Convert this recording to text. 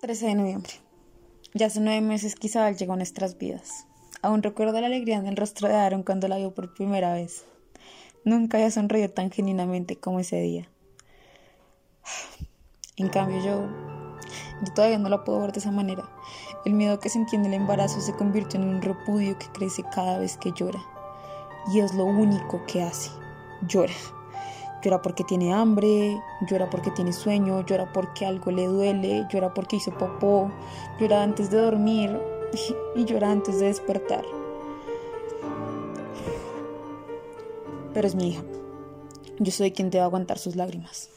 13 de noviembre. Ya hace nueve meses que Isabel llegó a nuestras vidas. Aún recuerdo la alegría en el rostro de Aaron cuando la vio por primera vez. Nunca había sonreído tan genuinamente como ese día. En cambio yo, yo todavía no la puedo ver de esa manera. El miedo que sentí en el embarazo se convirtió en un repudio que crece cada vez que llora. Y es lo único que hace. Llora. Llora porque tiene hambre, llora porque tiene sueño, llora porque algo le duele, llora porque hizo popó, llora antes de dormir y llora antes de despertar. Pero es mi hija. Yo soy quien debe aguantar sus lágrimas.